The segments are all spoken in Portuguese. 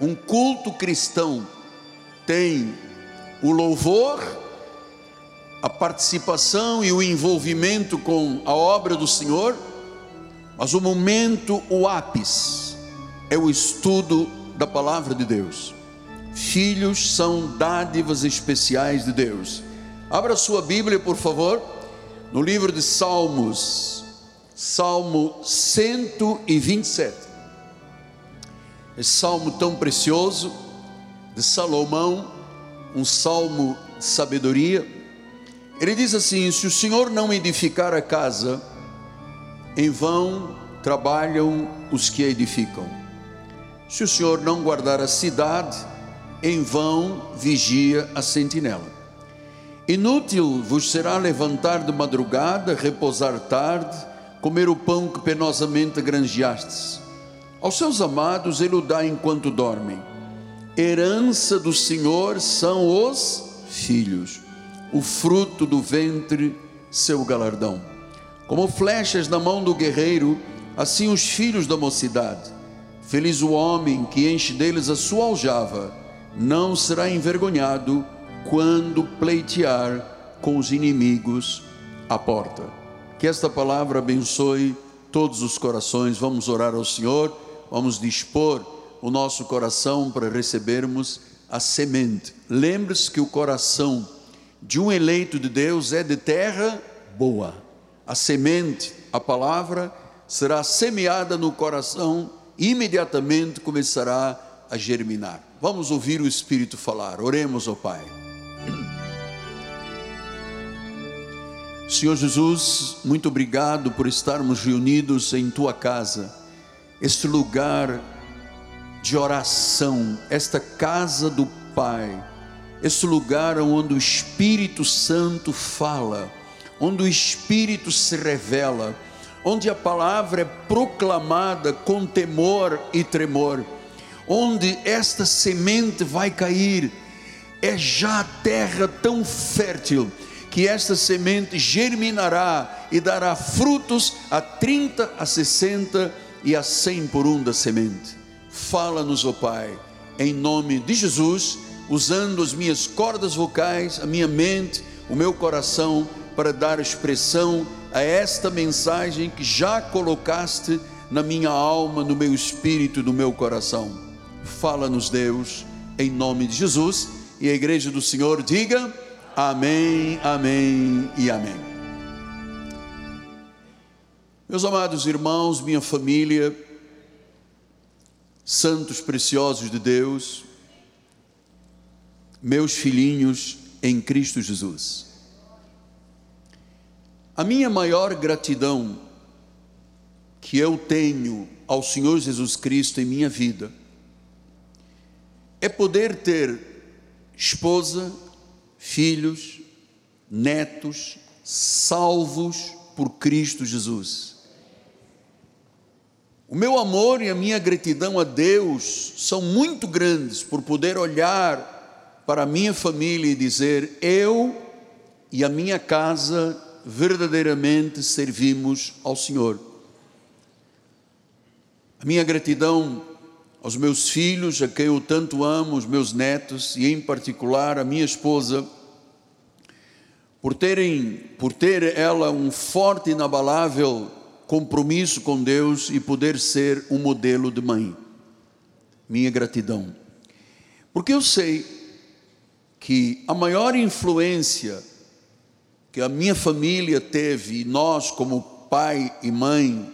um culto cristão tem o louvor, a participação e o envolvimento com a obra do Senhor, mas o momento, o ápice, é o estudo da palavra de Deus. Filhos são dádivas especiais de Deus. Abra sua Bíblia, por favor, no livro de Salmos, Salmo 127. Esse salmo tão precioso de Salomão, um salmo de sabedoria. Ele diz assim: Se o Senhor não edificar a casa, em vão trabalham os que a edificam. Se o Senhor não guardar a cidade, em vão vigia a sentinela. Inútil vos será levantar de madrugada, repousar tarde, comer o pão que penosamente granjeastes. Aos seus amados ele o dá enquanto dormem. Herança do Senhor são os filhos, o fruto do ventre, seu galardão. Como flechas na mão do guerreiro, assim os filhos da mocidade. Feliz o homem que enche deles a sua aljava, não será envergonhado quando pleitear com os inimigos à porta. Que esta palavra abençoe todos os corações. Vamos orar ao Senhor, vamos dispor o nosso coração para recebermos a semente. Lembre-se que o coração de um eleito de Deus é de terra boa. A semente, a palavra, será semeada no coração e imediatamente começará a germinar. Vamos ouvir o Espírito falar. Oremos ao Pai. Senhor Jesus, muito obrigado por estarmos reunidos em tua casa, este lugar de oração, esta casa do Pai, este lugar onde o Espírito Santo fala, onde o Espírito se revela, onde a palavra é proclamada com temor e tremor, onde esta semente vai cair, é já terra tão fértil que esta semente germinará e dará frutos a 30, a 60 e a 100 por um da semente. Fala-nos, ó Pai, em nome de Jesus, usando as minhas cordas vocais, a minha mente, o meu coração, para dar expressão a esta mensagem que já colocaste na minha alma, no meu espírito, no meu coração. Fala-nos, Deus, em nome de Jesus, e a igreja do Senhor diga. Amém, amém e amém. Meus amados irmãos, minha família, santos preciosos de Deus, meus filhinhos em Cristo Jesus. A minha maior gratidão que eu tenho ao Senhor Jesus Cristo em minha vida é poder ter esposa, filhos, netos, salvos por Cristo Jesus. O meu amor e a minha gratidão a Deus são muito grandes por poder olhar para a minha família e dizer: eu e a minha casa verdadeiramente servimos ao Senhor. A minha gratidão aos meus filhos, a quem eu tanto amo, os meus netos e em particular a minha esposa, por terem, por ter ela um forte e inabalável compromisso com Deus e poder ser um modelo de mãe. Minha gratidão. Porque eu sei que a maior influência que a minha família teve, e nós como pai e mãe,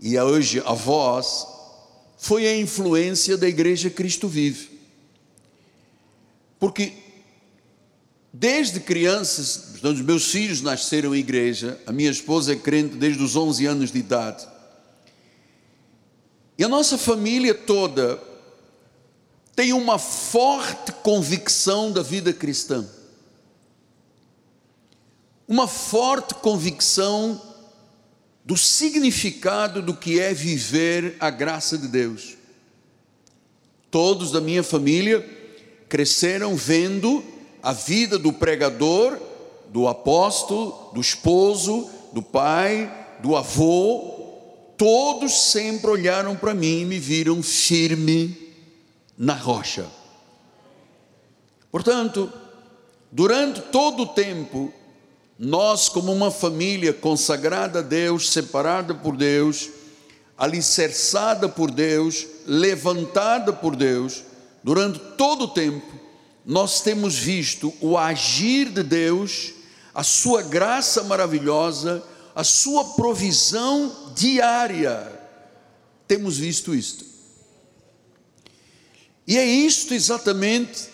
e hoje avós, foi a influência da igreja Cristo Vive. Porque desde crianças, os meus filhos nasceram em igreja, a minha esposa é crente desde os 11 anos de idade. E a nossa família toda tem uma forte convicção da vida cristã. Uma forte convicção do significado do que é viver a graça de Deus. Todos da minha família cresceram vendo a vida do pregador, do apóstolo, do esposo, do pai, do avô. Todos sempre olharam para mim e me viram firme, na rocha. Portanto, durante todo o tempo, nós, como uma família consagrada a Deus, separada por Deus, alicerçada por Deus, levantada por Deus, durante todo o tempo, nós temos visto o agir de Deus, a sua graça maravilhosa, a sua provisão diária. Temos visto isto. E é isto exatamente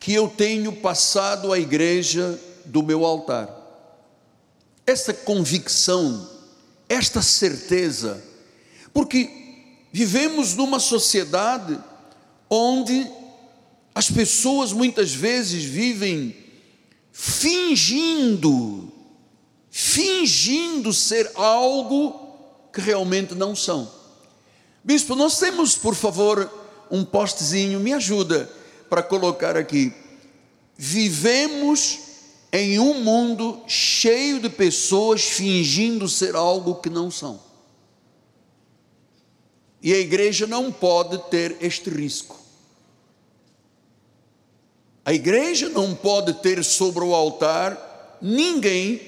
que eu tenho passado à igreja do meu altar. Esta convicção, esta certeza, porque vivemos numa sociedade onde as pessoas muitas vezes vivem fingindo, fingindo ser algo que realmente não são. Bispo, nós temos, por favor, um postezinho, me ajuda para colocar aqui. Vivemos em um mundo cheio de pessoas fingindo ser algo que não são. E a igreja não pode ter este risco. A igreja não pode ter sobre o altar ninguém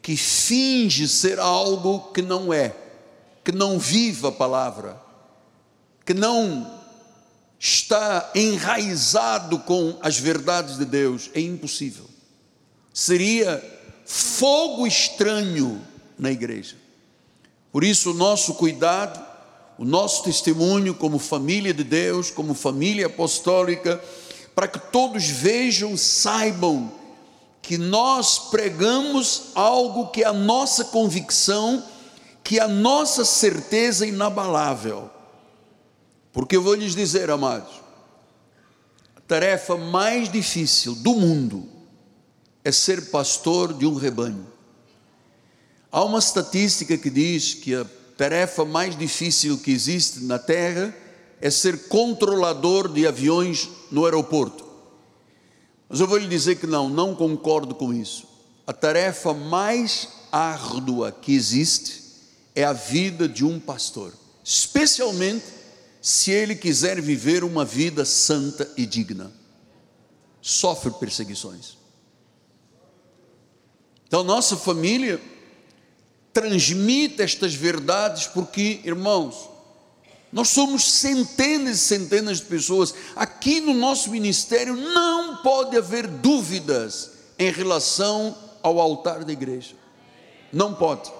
que finge ser algo que não é, que não vive a palavra, que não está enraizado com as verdades de Deus. É impossível. Seria fogo estranho na igreja. Por isso, o nosso cuidado o nosso testemunho como família de Deus, como família apostólica, para que todos vejam, saibam que nós pregamos algo que é a nossa convicção, que é a nossa certeza inabalável. Porque eu vou lhes dizer, amados, a tarefa mais difícil do mundo é ser pastor de um rebanho. Há uma estatística que diz que a tarefa mais difícil que existe na Terra é ser controlador de aviões no aeroporto. Mas eu vou lhe dizer que não, não concordo com isso. A tarefa mais árdua que existe é a vida de um pastor, especialmente se ele quiser viver uma vida santa e digna. Sofre perseguições. Então, nossa família transmita estas verdades, porque, irmãos, nós somos centenas e centenas de pessoas. Aqui no nosso ministério não pode haver dúvidas em relação ao altar da igreja. Não pode.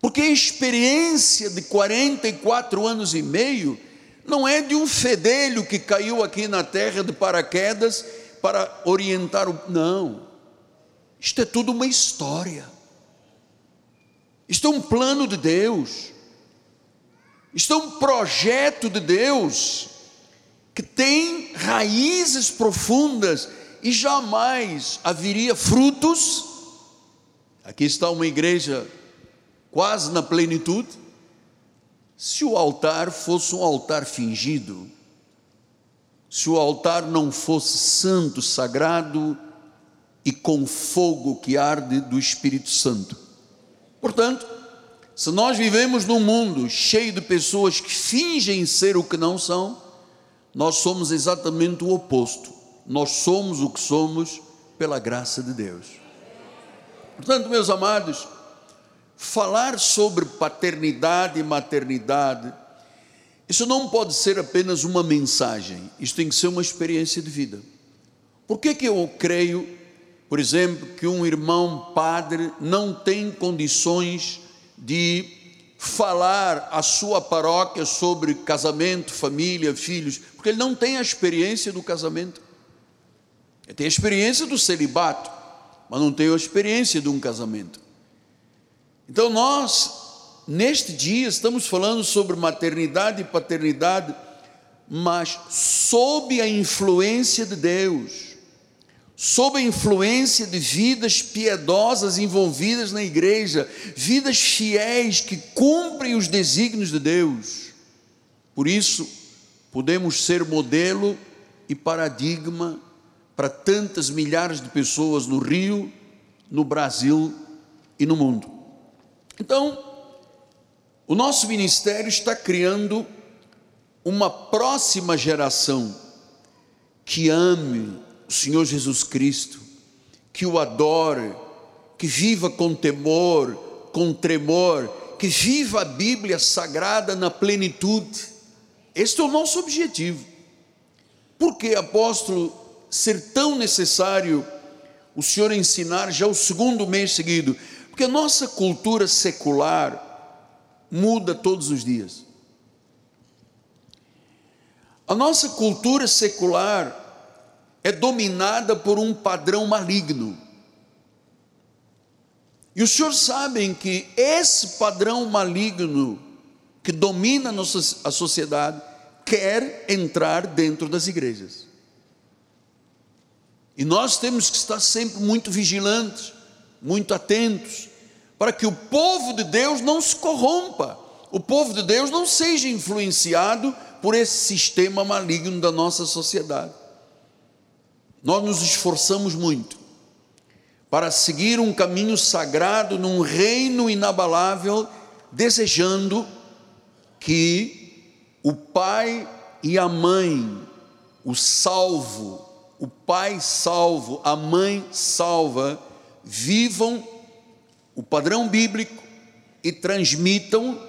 Porque a experiência de 44 anos e meio não é de um fedelho que caiu aqui na terra de paraquedas para orientar o. Não. Isto é tudo uma história. Isto é um plano de Deus. Isto é um projeto de Deus que tem raízes profundas e jamais haveria frutos. Aqui está uma igreja quase na plenitude. Se o altar fosse um altar fingido, se o altar não fosse santo, sagrado e com fogo que arde do Espírito Santo. Portanto, se nós vivemos num mundo cheio de pessoas que fingem ser o que não são, nós somos exatamente o oposto. Nós somos o que somos pela graça de Deus. Portanto, meus amados, falar sobre paternidade e maternidade, isso não pode ser apenas uma mensagem, isso tem que ser uma experiência de vida. Por que, que eu creio por exemplo, que um irmão padre não tem condições de falar à sua paróquia sobre casamento, família, filhos, porque ele não tem a experiência do casamento. Ele tem a experiência do celibato, mas não tem a experiência de um casamento. Então nós, neste dia, estamos falando sobre maternidade e paternidade, mas sob a influência de Deus sob a influência de vidas piedosas envolvidas na igreja, vidas fiéis que cumprem os desígnios de Deus. Por isso, podemos ser modelo e paradigma para tantas milhares de pessoas no Rio, no Brasil e no mundo. Então, o nosso ministério está criando uma próxima geração que ame o Senhor Jesus Cristo, que o adore, que viva com temor, com tremor, que viva a Bíblia sagrada na plenitude. Este é o nosso objetivo. Por que, apóstolo, ser tão necessário o Senhor ensinar já o segundo mês seguido? Porque a nossa cultura secular muda todos os dias. A nossa cultura secular é dominada por um padrão maligno. E os senhores sabem que esse padrão maligno que domina a, sociedade quer entrar dentro das igrejas. E nós temos que estar sempre muito vigilantes, muito atentos, para que o povo de Deus não se corrompa, o povo de Deus não seja influenciado por esse sistema maligno da nossa sociedade. Nós nos esforçamos muito para seguir um caminho sagrado num reino inabalável, desejando que o pai e a mãe, o salvo, o pai salvo, a mãe salva, vivam o padrão bíblico e transmitam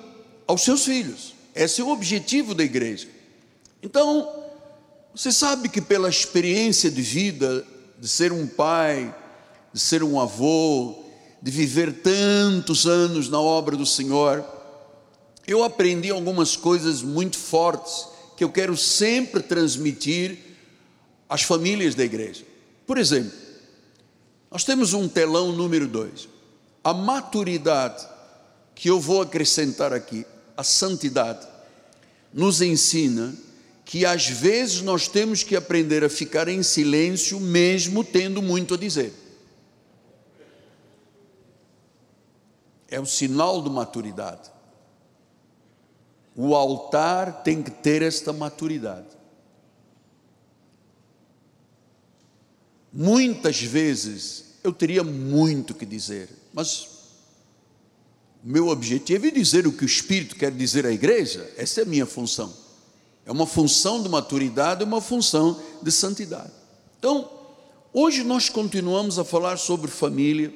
aos seus filhos. Esse é o objetivo da igreja. Então, você sabe que pela experiência de vida, de ser um pai, de ser um avô, de viver tantos anos na obra do Senhor, eu aprendi algumas coisas muito fortes que eu quero sempre transmitir às famílias da igreja. Por exemplo, nós temos um telão número dois. A maturidade que eu vou acrescentar aqui, a santidade, nos ensina que às vezes nós temos que aprender a ficar em silêncio, mesmo tendo muito a dizer. É o sinal de maturidade. O altar tem que ter esta maturidade. Muitas vezes eu teria muito que dizer, mas meu objetivo é dizer o que o Espírito quer dizer à igreja, essa é a minha função. É uma função de maturidade, uma função de santidade. Então, hoje nós continuamos a falar sobre família,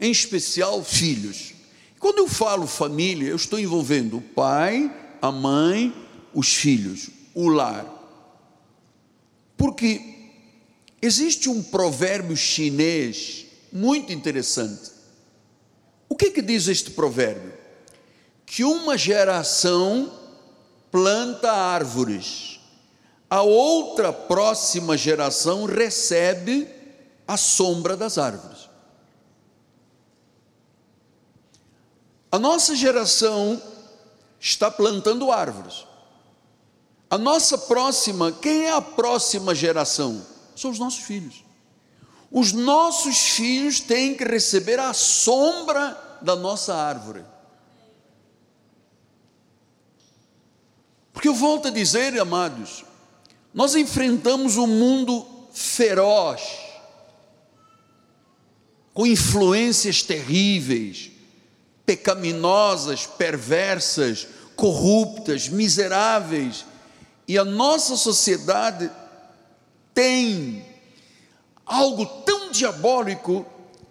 em especial filhos. Quando eu falo família, eu estou envolvendo o pai, a mãe, os filhos, o lar. Porque existe um provérbio chinês muito interessante. O que, que diz este provérbio? Que uma geração planta árvores, a outra próxima geração recebe a sombra das árvores. A nossa geração está plantando árvores. A nossa próxima, quem é a próxima geração? São os nossos filhos. Os nossos filhos têm que receber a sombra da nossa árvore. Porque eu volto a dizer, amados, nós enfrentamos um mundo feroz, com influências terríveis, pecaminosas, perversas, corruptas, miseráveis, e a nossa sociedade tem algo tão diabólico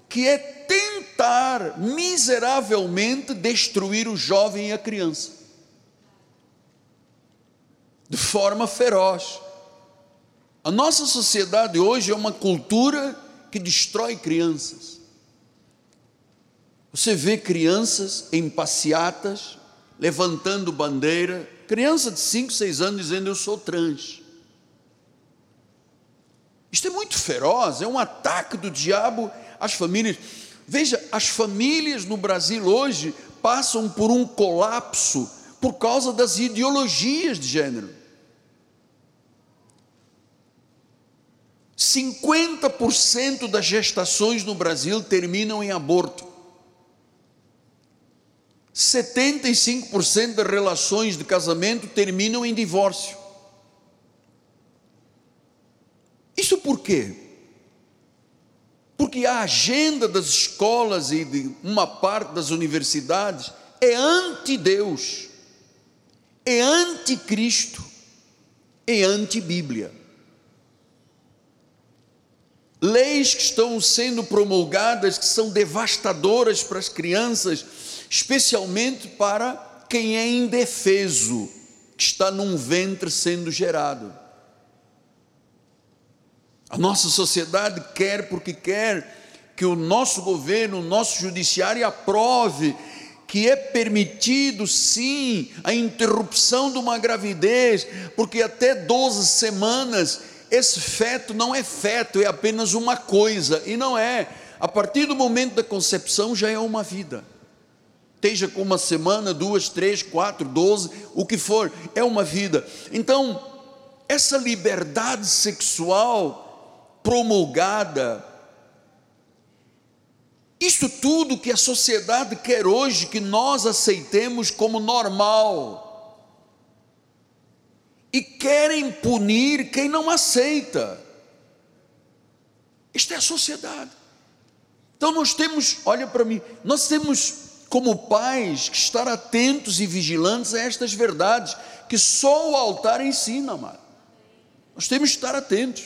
que é tentar miseravelmente destruir o jovem e a criança de forma feroz. A nossa sociedade hoje é uma cultura que destrói crianças. Você vê crianças em passeatas, levantando bandeira, criança de 5, 6 anos dizendo eu sou trans. Isto é muito feroz, é um ataque do diabo às famílias. Veja, as famílias no Brasil hoje passam por um colapso por causa das ideologias de gênero. 50% das gestações no Brasil terminam em aborto. 75% das relações de casamento terminam em divórcio. Isso por quê? Porque a agenda das escolas e de uma parte das universidades é anti-Deus, é anticristo, é antibíblia. Leis que estão sendo promulgadas que são devastadoras para as crianças, especialmente para quem é indefeso, que está num ventre sendo gerado. A nossa sociedade quer porque quer que o nosso governo, o nosso judiciário aprove que é permitido sim a interrupção de uma gravidez, porque até 12 semanas esse feto não é feto, é apenas uma coisa, e não é. A partir do momento da concepção já é uma vida. Esteja com uma semana, duas, três, quatro, doze, o que for, é uma vida. Então, essa liberdade sexual promulgada isso tudo que a sociedade quer hoje que nós aceitemos como normal. E querem punir quem não aceita. Isto é a sociedade. Então nós temos, olha para mim, nós temos como pais que estar atentos e vigilantes a estas verdades que só o altar ensina, amado. Nós temos que estar atentos.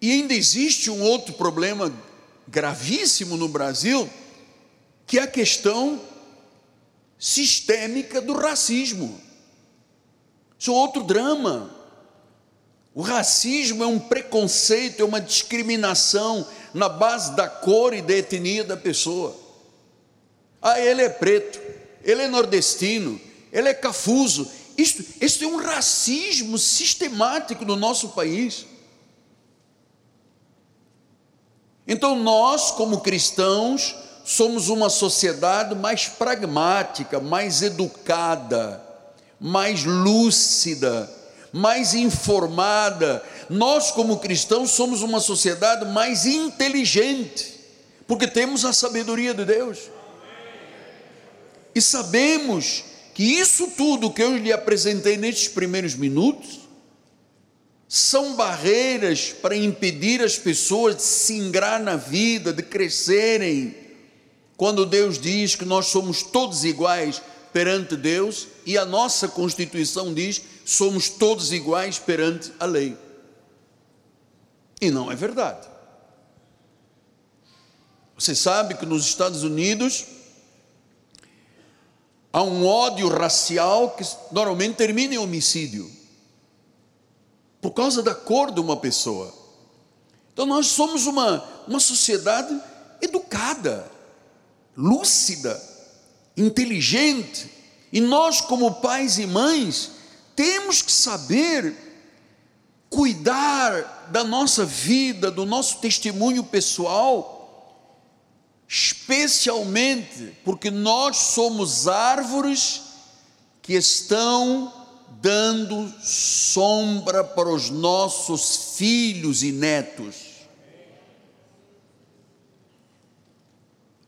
E ainda existe um outro problema gravíssimo no Brasil, que é a questão sistêmica do racismo. Isso é outro drama. O racismo é um preconceito, é uma discriminação na base da cor e da etnia da pessoa. Ah, ele é preto, ele é nordestino, ele é cafuso. Isto, isso é um racismo sistemático no nosso país. Então, nós, como cristãos, somos uma sociedade mais pragmática, mais educada, mais lúcida, mais informada. Nós, como cristãos, somos uma sociedade mais inteligente, porque temos a sabedoria de Deus. E sabemos que isso tudo que eu lhe apresentei nestes primeiros minutos são barreiras para impedir as pessoas de se ingrar na vida, de crescerem. Quando Deus diz que nós somos todos iguais perante Deus e a nossa Constituição diz somos todos iguais perante a lei. E não é verdade. Você sabe que nos Estados Unidos há um ódio racial que normalmente termina em homicídio por causa da cor de uma pessoa. Então nós somos uma, uma sociedade educada, lúcida, inteligente, e nós, como pais e mães, temos que saber cuidar da nossa vida, do nosso testemunho pessoal, especialmente porque nós somos árvores que estão dando sombra para os nossos filhos e netos.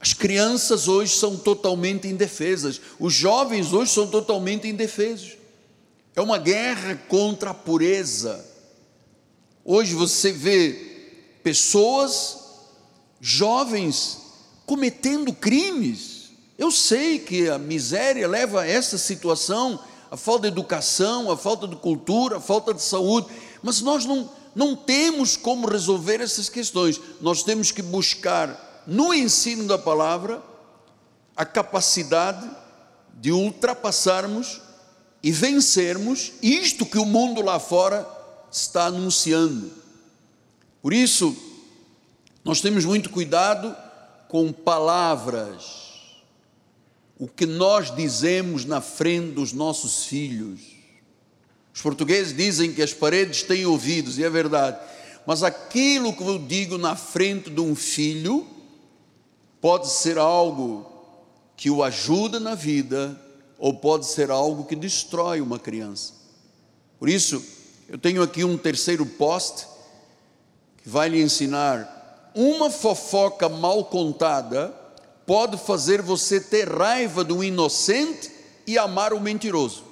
As crianças hoje são totalmente indefesas, os jovens hoje são totalmente indefesos. É uma guerra contra a pureza. Hoje você vê pessoas, jovens, cometendo crimes. Eu sei que a miséria leva a essa situação a falta de educação, a falta de cultura, a falta de saúde, mas nós não, não temos como resolver essas questões. Nós temos que buscar no ensino da palavra a capacidade de ultrapassarmos e vencermos isto que o mundo lá fora está anunciando. Por isso, nós temos muito cuidado com palavras o que nós dizemos na frente dos nossos filhos. Os portugueses dizem que as paredes têm ouvidos, e é verdade, mas aquilo que eu digo na frente de um filho pode ser algo que o ajuda na vida, ou pode ser algo que destrói uma criança. Por isso, eu tenho aqui um terceiro post que vai lhe ensinar uma fofoca mal contada pode fazer você ter raiva do inocente e amar o mentiroso.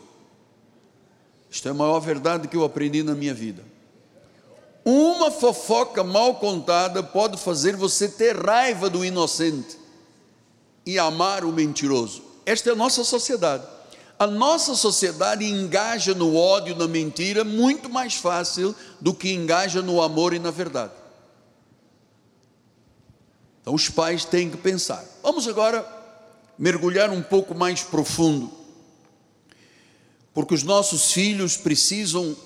Isto é a maior verdade que eu aprendi na minha vida. Uma fofoca mal contada pode fazer você ter raiva do inocente e amar o mentiroso. Esta é a nossa sociedade. A nossa sociedade engaja no ódio, na mentira, muito mais fácil do que engaja no amor e na verdade. Então os pais têm que pensar. Vamos agora mergulhar um pouco mais profundo, porque os nossos filhos precisam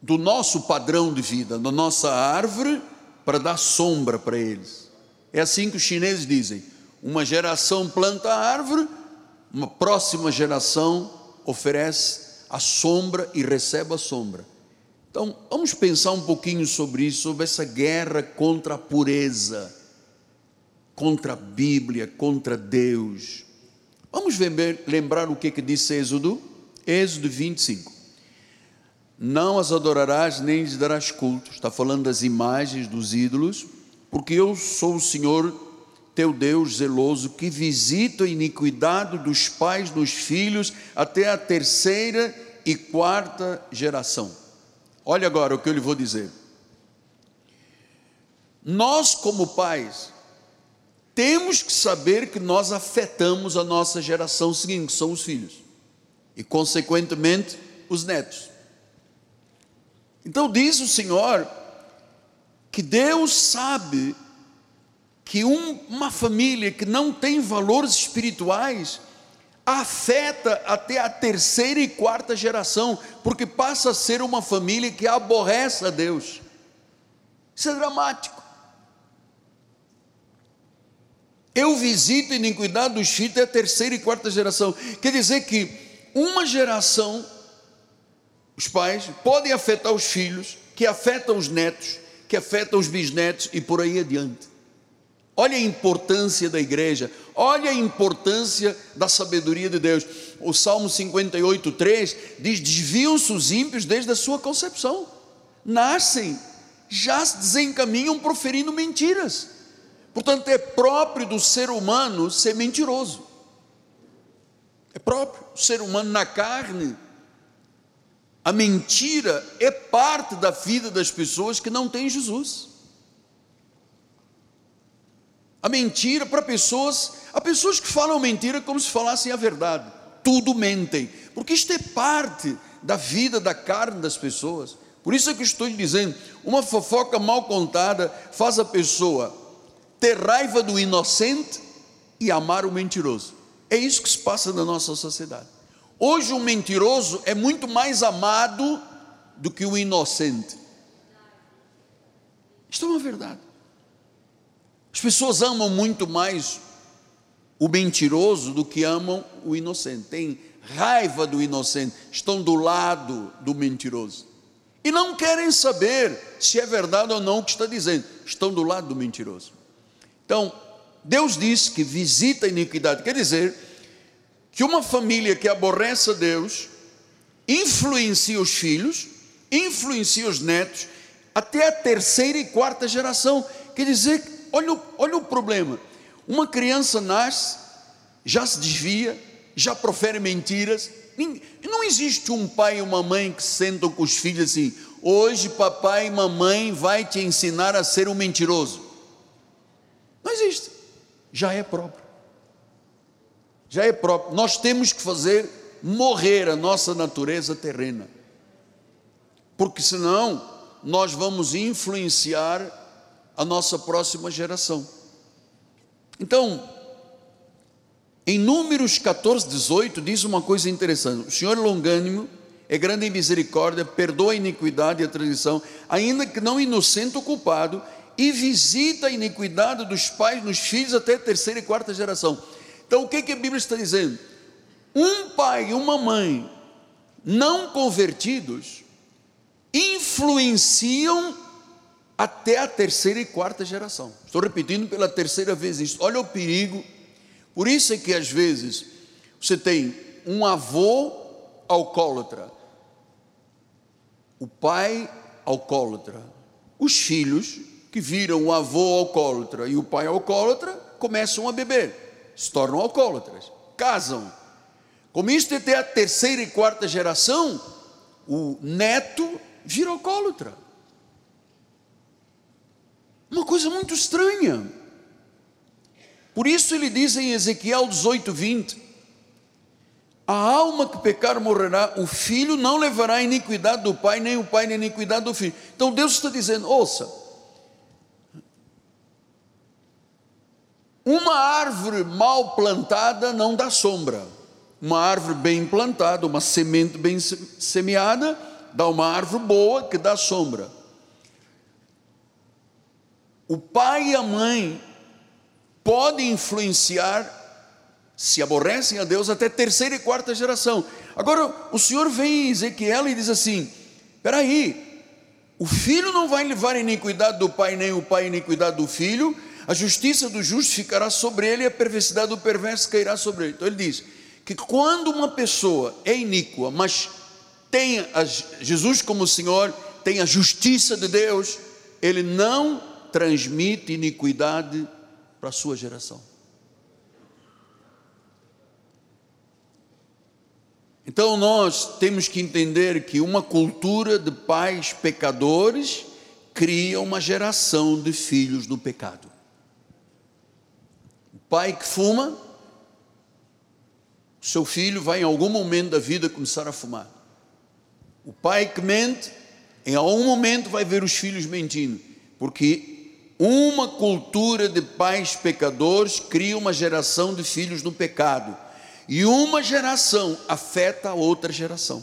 do nosso padrão de vida, da nossa árvore, para dar sombra para eles. É assim que os chineses dizem: uma geração planta a árvore, uma próxima geração oferece a sombra e recebe a sombra. Então, vamos pensar um pouquinho sobre isso, sobre essa guerra contra a pureza, contra a Bíblia, contra Deus. Vamos lembrar o que, que disse Êxodo? Êxodo 25. Não as adorarás nem lhes darás culto. Está falando das imagens, dos ídolos, porque eu sou o Senhor teu Deus zeloso, que visita a iniquidade dos pais nos filhos até a terceira e quarta geração. Olha agora o que eu lhe vou dizer. Nós, como pais, temos que saber que nós afetamos a nossa geração seguinte, que são os filhos, e consequentemente os netos. Então diz o Senhor que Deus sabe que um, uma família que não tem valores espirituais afeta até a terceira e quarta geração, porque passa a ser uma família que aborrece a Deus. Isso é dramático. Eu visito iniquidade dos filhos até a terceira e quarta geração. Quer dizer que uma geração, os pais, podem afetar os filhos, que afetam os netos, que afetam os bisnetos e por aí adiante. Olha a importância da igreja, olha a importância da sabedoria de Deus. O Salmo 58, 3 diz: Desviam-se os ímpios desde a sua concepção, nascem, já se desencaminham proferindo mentiras. Portanto, é próprio do ser humano ser mentiroso. É próprio, o ser humano na carne. A mentira é parte da vida das pessoas que não têm Jesus a mentira para pessoas, há pessoas que falam mentira como se falassem a verdade, tudo mentem, porque isto é parte da vida, da carne das pessoas. Por isso é que estou lhe dizendo: uma fofoca mal contada faz a pessoa ter raiva do inocente e amar o mentiroso. É isso que se passa na nossa sociedade. Hoje, o mentiroso é muito mais amado do que o inocente. Isto é uma verdade. As pessoas amam muito mais o mentiroso do que amam o inocente. Tem raiva do inocente, estão do lado do mentiroso. E não querem saber se é verdade ou não o que está dizendo, estão do lado do mentiroso. Então, Deus diz que visita a iniquidade, quer dizer que uma família que aborrece a Deus influencia os filhos, influencia os netos, até a terceira e quarta geração. Quer dizer Olha, olha o problema. Uma criança nasce, já se desvia, já profere mentiras. Não existe um pai e uma mãe que sentam com os filhos assim: hoje papai e mamãe vai te ensinar a ser um mentiroso. Não existe. Já é próprio. Já é próprio. Nós temos que fazer morrer a nossa natureza terrena. Porque senão nós vamos influenciar a nossa próxima geração. Então, em Números 14, 18, diz uma coisa interessante: o Senhor é longânimo, é grande em misericórdia, perdoa a iniquidade e a tradição, ainda que não inocente o culpado, e visita a iniquidade dos pais nos filhos até a terceira e quarta geração. Então, o que, que a Bíblia está dizendo? Um pai e uma mãe não convertidos influenciam até a terceira e quarta geração. Estou repetindo pela terceira vez isso. Olha o perigo. Por isso é que às vezes você tem um avô alcoólatra, o pai alcoólatra, os filhos que viram o avô alcoólatra e o pai alcoólatra começam a beber, se tornam alcoólatras, casam. Como isto é até a terceira e quarta geração, o neto vira alcoólatra. Uma coisa muito estranha. Por isso ele diz em Ezequiel 18, 20: A alma que pecar morrerá, o filho não levará a iniquidade do pai, nem o pai a iniquidade do filho. Então Deus está dizendo: ouça, uma árvore mal plantada não dá sombra, uma árvore bem plantada, uma semente bem semeada, dá uma árvore boa que dá sombra. O pai e a mãe podem influenciar, se aborrecem a Deus, até terceira e quarta geração. Agora, o Senhor vem em Ezequiel e diz assim: espera aí, o filho não vai levar iniquidade do pai, nem o pai iniquidade do filho, a justiça do justo ficará sobre ele e a perversidade do perverso cairá sobre ele. Então ele diz que quando uma pessoa é iníqua, mas tem a Jesus como Senhor, tem a justiça de Deus, ele não transmite iniquidade para a sua geração. Então nós temos que entender que uma cultura de pais pecadores cria uma geração de filhos do pecado. Pai que fuma, seu filho vai em algum momento da vida começar a fumar. O pai que mente, em algum momento vai ver os filhos mentindo, porque uma cultura de pais pecadores cria uma geração de filhos no pecado, e uma geração afeta a outra geração.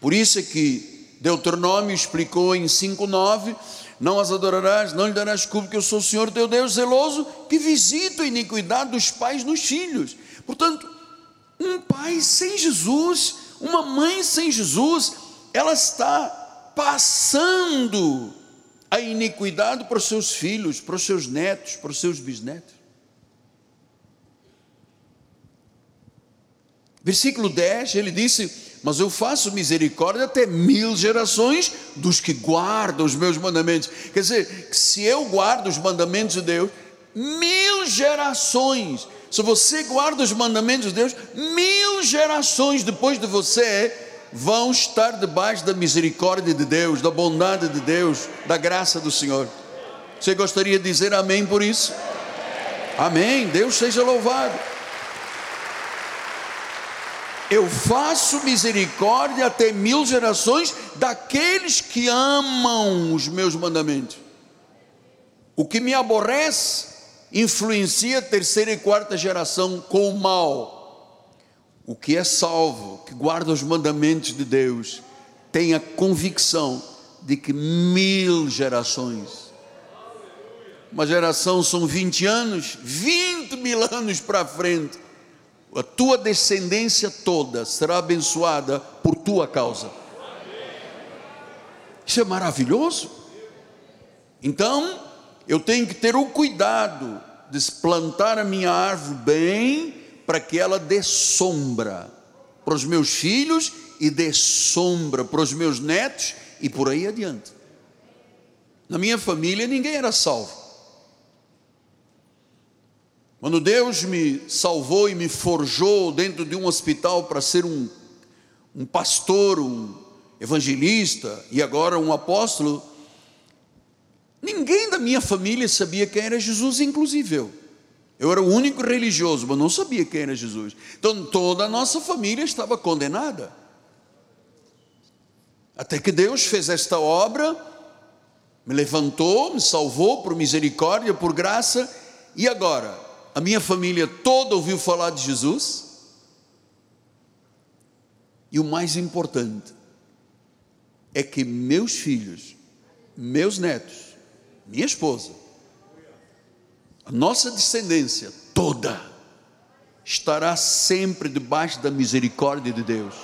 Por isso é que Deuteronômio explicou em 5:9, não as adorarás, não lhe darás culpa, que eu sou o Senhor teu Deus zeloso, que visita a iniquidade dos pais nos filhos. Portanto, um pai sem Jesus, uma mãe sem Jesus, ela está passando a iniquidade para os seus filhos, para os seus netos, para os seus bisnetos. Versículo 10, ele disse: Mas eu faço misericórdia até mil gerações dos que guardam os meus mandamentos. Quer dizer, se eu guardo os mandamentos de Deus, mil gerações, se você guarda os mandamentos de Deus, mil gerações depois de você vão estar debaixo da misericórdia de Deus, da bondade de Deus, da graça do Senhor. Você gostaria de dizer amém por isso? Amém. Deus seja louvado. Eu faço misericórdia até mil gerações daqueles que amam os meus mandamentos. O que me aborrece influencia a terceira e quarta geração com o mal o que é salvo, que guarda os mandamentos de Deus, tem a convicção de que mil gerações, uma geração são 20 anos, 20 mil anos para frente, a tua descendência toda será abençoada por tua causa. Isso é maravilhoso. Então, eu tenho que ter o cuidado de plantar a minha árvore bem, para que ela dê sombra para os meus filhos e dê sombra para os meus netos e por aí adiante. Na minha família ninguém era salvo. Quando Deus me salvou e me forjou dentro de um hospital para ser um, um pastor, um evangelista e agora um apóstolo, ninguém da minha família sabia quem era Jesus, inclusive eu. Eu era o único religioso, mas não sabia quem era Jesus. Então toda a nossa família estava condenada. Até que Deus fez esta obra, me levantou, me salvou por misericórdia, por graça, e agora a minha família toda ouviu falar de Jesus. E o mais importante é que meus filhos, meus netos, minha esposa, a nossa descendência toda estará sempre debaixo da misericórdia de Deus.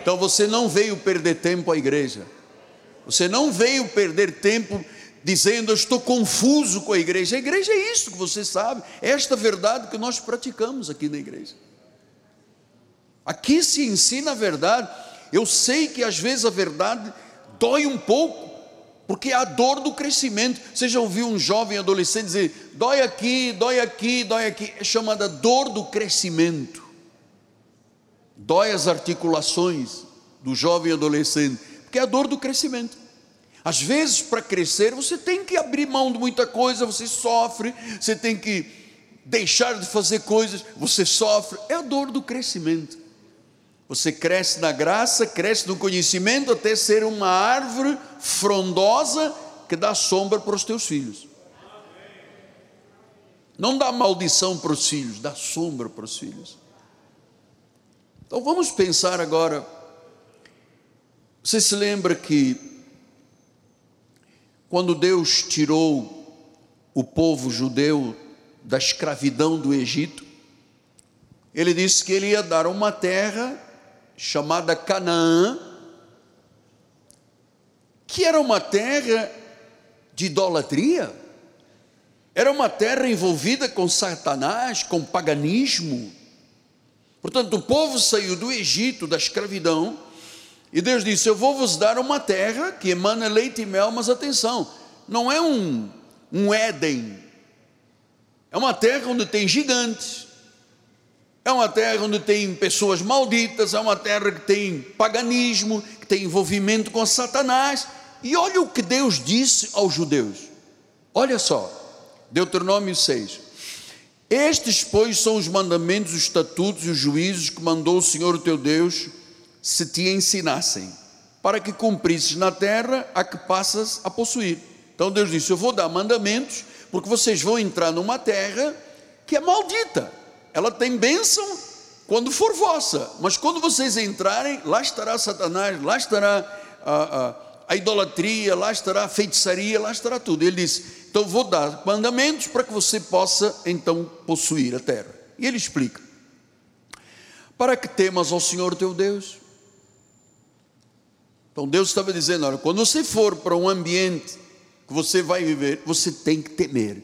Então você não veio perder tempo à igreja. Você não veio perder tempo dizendo eu estou confuso com a igreja. A igreja é isso que você sabe, é esta verdade que nós praticamos aqui na igreja. Aqui se ensina a verdade. Eu sei que às vezes a verdade dói um pouco, porque é a dor do crescimento. Você já ouviu um jovem adolescente dizer: dói aqui, dói aqui, dói aqui? É chamada dor do crescimento. Dói as articulações do jovem adolescente, porque é a dor do crescimento. Às vezes, para crescer, você tem que abrir mão de muita coisa, você sofre, você tem que deixar de fazer coisas, você sofre. É a dor do crescimento. Você cresce na graça, cresce no conhecimento, até ser uma árvore frondosa que dá sombra para os teus filhos. Não dá maldição para os filhos, dá sombra para os filhos. Então vamos pensar agora. Você se lembra que quando Deus tirou o povo judeu da escravidão do Egito, ele disse que ele ia dar uma terra chamada Canaã, que era uma terra de idolatria, era uma terra envolvida com Satanás, com paganismo. Portanto, o povo saiu do Egito, da escravidão, e Deus disse: Eu vou vos dar uma terra que emana leite e mel, mas atenção, não é um, um Éden, é uma terra onde tem gigantes, é uma terra onde tem pessoas malditas, é uma terra que tem paganismo, que tem envolvimento com Satanás. E olha o que Deus disse aos judeus: olha só, Deuteronômio 6. Estes, pois, são os mandamentos, os estatutos e os juízos que mandou o Senhor teu Deus se te ensinassem, para que cumprisses na terra a que passas a possuir. Então Deus disse: Eu vou dar mandamentos, porque vocês vão entrar numa terra que é maldita. Ela tem bênção quando for vossa, mas quando vocês entrarem, lá estará Satanás, lá estará a, a, a idolatria, lá estará a feitiçaria, lá estará tudo. Ele disse: Então vou dar mandamentos para que você possa então possuir a terra. E ele explica: Para que temas ao Senhor teu Deus então Deus estava dizendo: olha, quando você for para um ambiente que você vai viver, você tem que temer.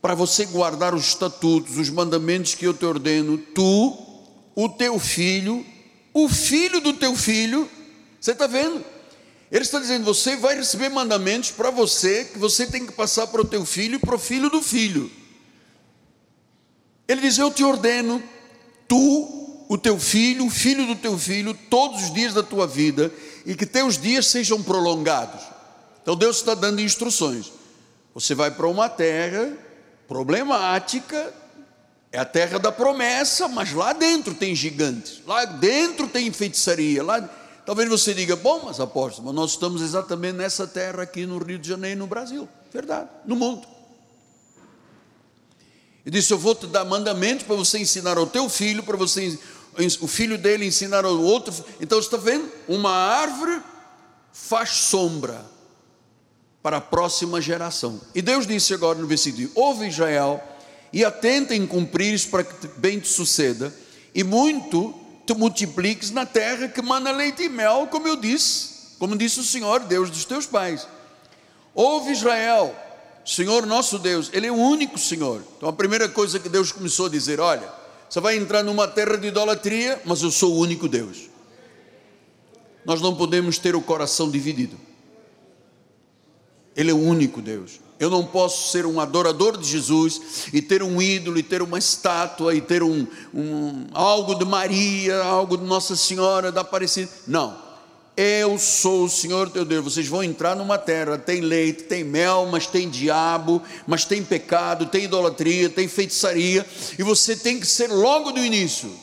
Para você guardar os estatutos, os mandamentos que eu te ordeno, tu, o teu filho, o filho do teu filho, você está vendo? Ele está dizendo: você vai receber mandamentos para você, que você tem que passar para o teu filho e para o filho do filho. Ele diz: Eu te ordeno, tu, o teu filho, o filho do teu filho, todos os dias da tua vida, e que teus dias sejam prolongados. Então Deus está dando instruções. Você vai para uma terra problemática, é a terra da promessa, mas lá dentro tem gigantes, lá dentro tem feitiçaria, lá talvez você diga, bom, mas apóstolo, mas nós estamos exatamente nessa terra aqui no Rio de Janeiro, no Brasil, verdade, no mundo. E disse: Eu vou te dar mandamentos para você ensinar ao teu filho, para você o filho dele ensinar ao outro. Então está vendo? Uma árvore faz sombra para a próxima geração. E Deus disse agora no versículo: Ouve Israel e atenta em cumprires para que bem te suceda, e muito te multipliques na terra que mana leite e mel, como eu disse, como disse o Senhor, Deus dos teus pais. Ouve Israel, Senhor nosso Deus, Ele é o único Senhor. Então a primeira coisa que Deus começou a dizer: olha, você vai entrar numa terra de idolatria, mas eu sou o único Deus. Nós não podemos ter o coração dividido. Ele é o único Deus. Eu não posso ser um adorador de Jesus e ter um ídolo, e ter uma estátua, e ter um, um algo de Maria, algo de Nossa Senhora da Aparecida. Não. Eu sou o Senhor teu Deus. Vocês vão entrar numa terra, tem leite, tem mel, mas tem diabo, mas tem pecado, tem idolatria, tem feitiçaria, e você tem que ser logo do início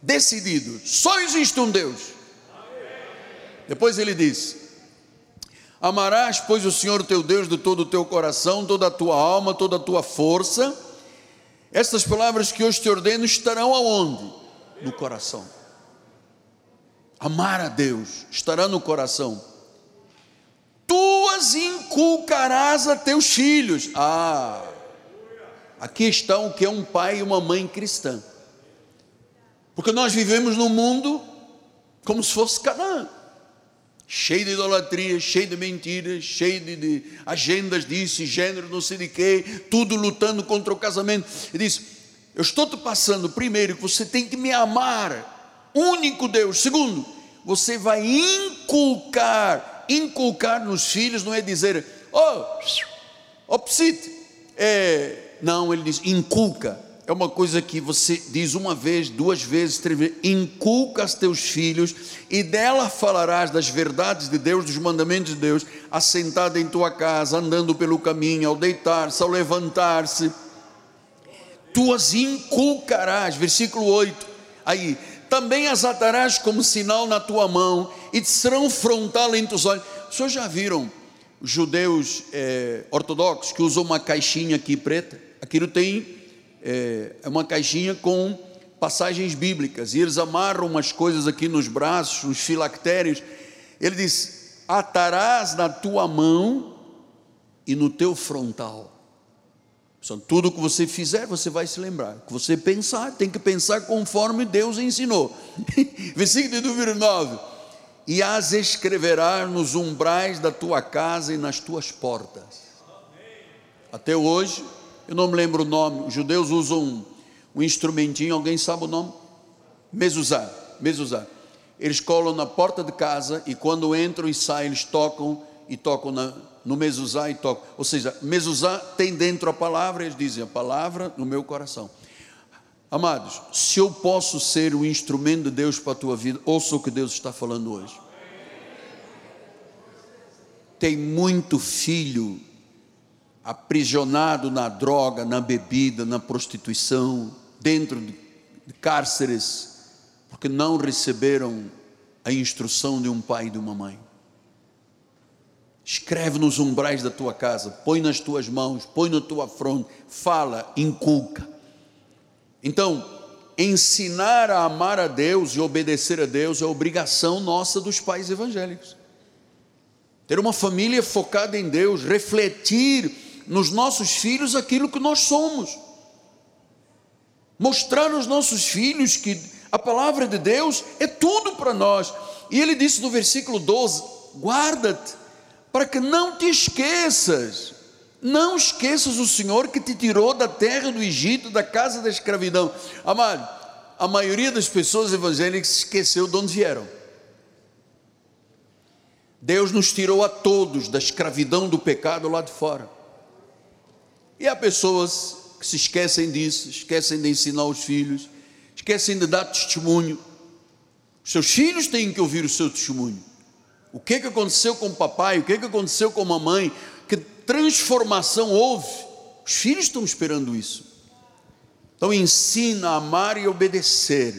decidido. Só existe um Deus. Depois ele diz: Amarás, pois, o Senhor teu Deus de todo o teu coração, toda a tua alma, toda a tua força. Estas palavras que hoje te ordeno estarão aonde? No coração. Amar a Deus estará no coração. Tu as inculcarás a teus filhos. Ah, aqui está o que é um pai e uma mãe cristã. Porque nós vivemos num mundo como se fosse Canaã cheio de idolatria, cheio de mentiras, cheio de, de agendas disso, gênero, não sei de quê, tudo lutando contra o casamento. Ele diz: Eu estou te passando, primeiro, que você tem que me amar único Deus. Segundo, você vai inculcar, inculcar nos filhos, não é dizer, oh, oh psite, é, não, ele diz, inculca, é uma coisa que você diz uma vez, duas vezes, três vezes, inculca aos teus filhos e dela falarás das verdades de Deus, dos mandamentos de Deus, assentado em tua casa, andando pelo caminho, ao deitar-se, ao levantar-se. Tu as inculcarás, versículo 8. Aí, também as atarás como sinal na tua mão e te serão frontal entre os olhos. Os senhores já viram judeus é, ortodoxos que usam uma caixinha aqui preta? Aquilo tem é, é uma caixinha com passagens bíblicas, e eles amarram umas coisas aqui nos braços, nos filactérios. Ele diz: atarás na tua mão e no teu frontal. Então, tudo que você fizer, você vai se lembrar. O que você pensar, tem que pensar conforme Deus ensinou. Versículo de número 9: E as escreverás nos umbrais da tua casa e nas tuas portas. Até hoje, eu não me lembro o nome, os judeus usam um, um instrumentinho, alguém sabe o nome? Mezuzá, mezuzá. Eles colam na porta de casa e quando entram e saem, eles tocam e tocam na, no mezuzá e tocam. Ou seja, mezuzá tem dentro a palavra, eles dizem a palavra no meu coração. Amados, se eu posso ser o instrumento de Deus para a tua vida, ouça o que Deus está falando hoje. Tem muito filho aprisionado na droga, na bebida, na prostituição, dentro de cárceres, porque não receberam a instrução de um pai e de uma mãe. Escreve nos umbrais da tua casa, põe nas tuas mãos, põe na tua fronte, fala, inculca. Então, ensinar a amar a Deus e obedecer a Deus é obrigação nossa dos pais evangélicos. Ter uma família focada em Deus, refletir nos nossos filhos aquilo que nós somos. Mostrar aos nossos filhos que a palavra de Deus é tudo para nós. E ele disse no versículo 12: guarda-te, para que não te esqueças. Não esqueças o Senhor que te tirou da terra do Egito, da casa da escravidão. Amado, a maioria das pessoas evangélicas esqueceu de onde vieram. Deus nos tirou a todos da escravidão do pecado lá de fora. E há pessoas que se esquecem disso, esquecem de ensinar os filhos, esquecem de dar testemunho. Seus filhos têm que ouvir o seu testemunho. O que, que aconteceu com o papai, o que, que aconteceu com a mamãe, que transformação houve. Os filhos estão esperando isso. Então ensina a amar e obedecer,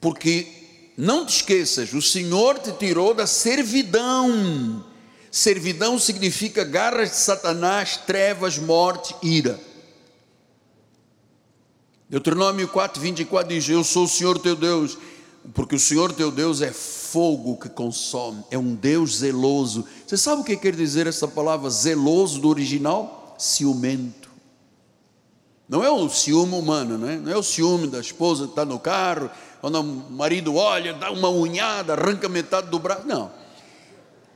porque não te esqueças, o Senhor te tirou da servidão Servidão significa garras de Satanás, trevas, morte, ira. Deuteronômio 4, 24 diz: Eu sou o Senhor teu Deus, porque o Senhor teu Deus é fogo que consome, é um Deus zeloso. Você sabe o que quer dizer essa palavra zeloso do original? Ciumento. Não é o ciúme humano, não é? não é o ciúme da esposa que está no carro, quando o marido olha, dá uma unhada, arranca metade do braço. Não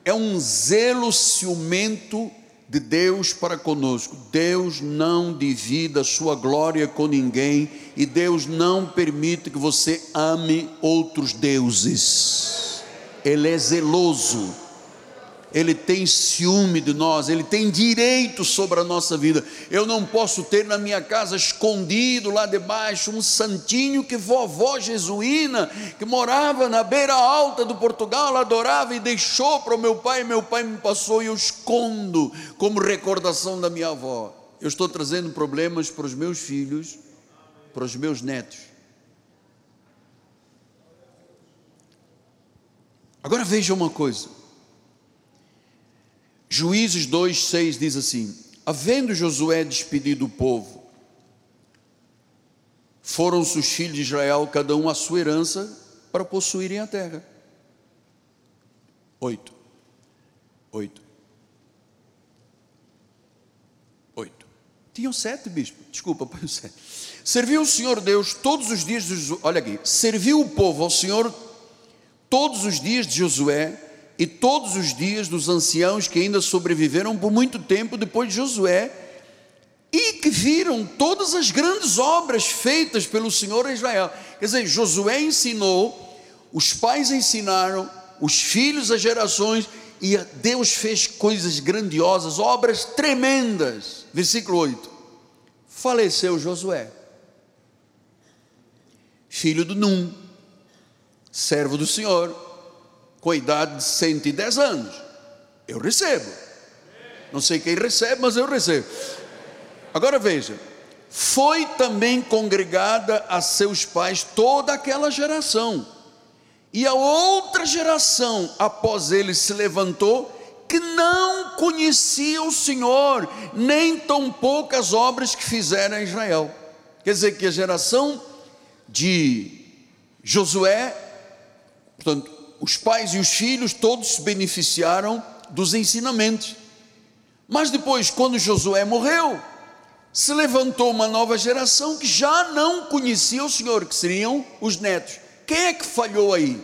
é um zelo ciumento de Deus para conosco. Deus não divida sua glória com ninguém e Deus não permite que você ame outros deuses. Ele é zeloso ele tem ciúme de nós, ele tem direito sobre a nossa vida. Eu não posso ter na minha casa escondido lá debaixo um santinho que vovó jesuína, que morava na beira alta do Portugal, adorava e deixou para o meu pai, meu pai me passou e eu escondo como recordação da minha avó. Eu estou trazendo problemas para os meus filhos, para os meus netos. Agora veja uma coisa. Juízes 2,6 diz assim: Havendo Josué despedido o povo, foram-se os filhos de Israel, cada um a sua herança, para possuírem a terra. 8. 8. 8. Tinham sete, bispo. Desculpa, põe o sete. Serviu o Senhor Deus todos os dias de Olha aqui. Serviu o povo ao Senhor todos os dias de Josué e todos os dias dos anciãos que ainda sobreviveram por muito tempo depois de Josué e que viram todas as grandes obras feitas pelo Senhor a Israel. Quer dizer, Josué ensinou, os pais ensinaram, os filhos, as gerações, e Deus fez coisas grandiosas, obras tremendas. Versículo 8: Faleceu Josué. filho de Num, servo do Senhor, com a idade de 110 anos. Eu recebo. Não sei quem recebe, mas eu recebo. Agora veja, foi também congregada a seus pais toda aquela geração. E a outra geração após ele se levantou que não conhecia o Senhor, nem tão poucas obras que fizeram a Israel. Quer dizer que a geração de Josué, portanto, os pais e os filhos todos se beneficiaram dos ensinamentos. Mas depois, quando Josué morreu, se levantou uma nova geração que já não conhecia o Senhor, que seriam os netos. Quem é que falhou aí?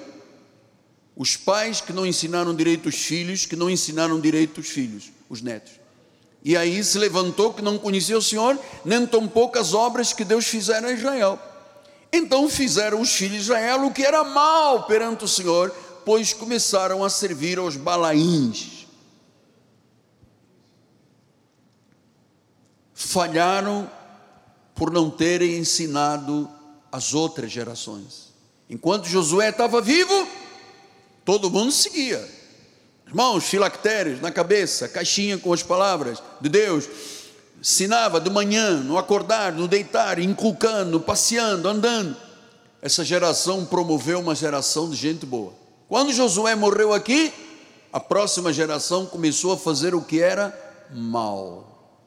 Os pais que não ensinaram direito os filhos, que não ensinaram direito os filhos, os netos. E aí se levantou que não conhecia o Senhor, nem tão poucas obras que Deus fizera a Israel. Então fizeram os filhos de Israel o que era mal perante o Senhor, pois começaram a servir aos balaíns. Falharam por não terem ensinado as outras gerações. Enquanto Josué estava vivo, Todo mundo seguia. Irmãos, filactérios na cabeça, caixinha com as palavras de Deus. Ensinava de manhã, no acordar, no deitar, inculcando, passeando, andando. Essa geração promoveu uma geração de gente boa. Quando Josué morreu aqui, a próxima geração começou a fazer o que era mal.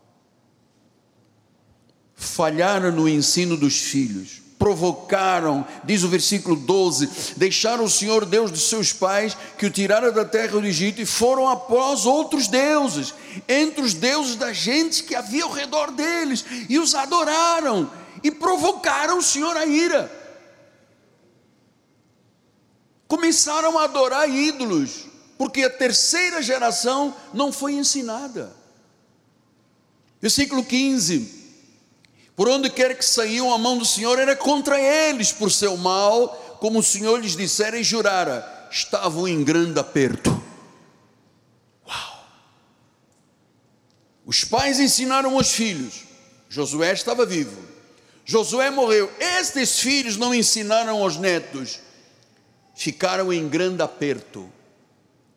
Falharam no ensino dos filhos provocaram, diz o versículo 12: deixaram o Senhor Deus de seus pais, que o tiraram da terra do Egito, e foram após outros deuses, entre os deuses da gente que havia ao redor deles, e os adoraram, e provocaram o Senhor a ira. Começaram a adorar ídolos, porque a terceira geração não foi ensinada. Versículo 15: por onde quer que saíam, a mão do Senhor era contra eles por seu mal, como o Senhor lhes dissera e jurara, estavam em grande aperto. Uau! Os pais ensinaram os filhos, Josué estava vivo, Josué morreu, estes filhos não ensinaram aos netos, ficaram em grande aperto.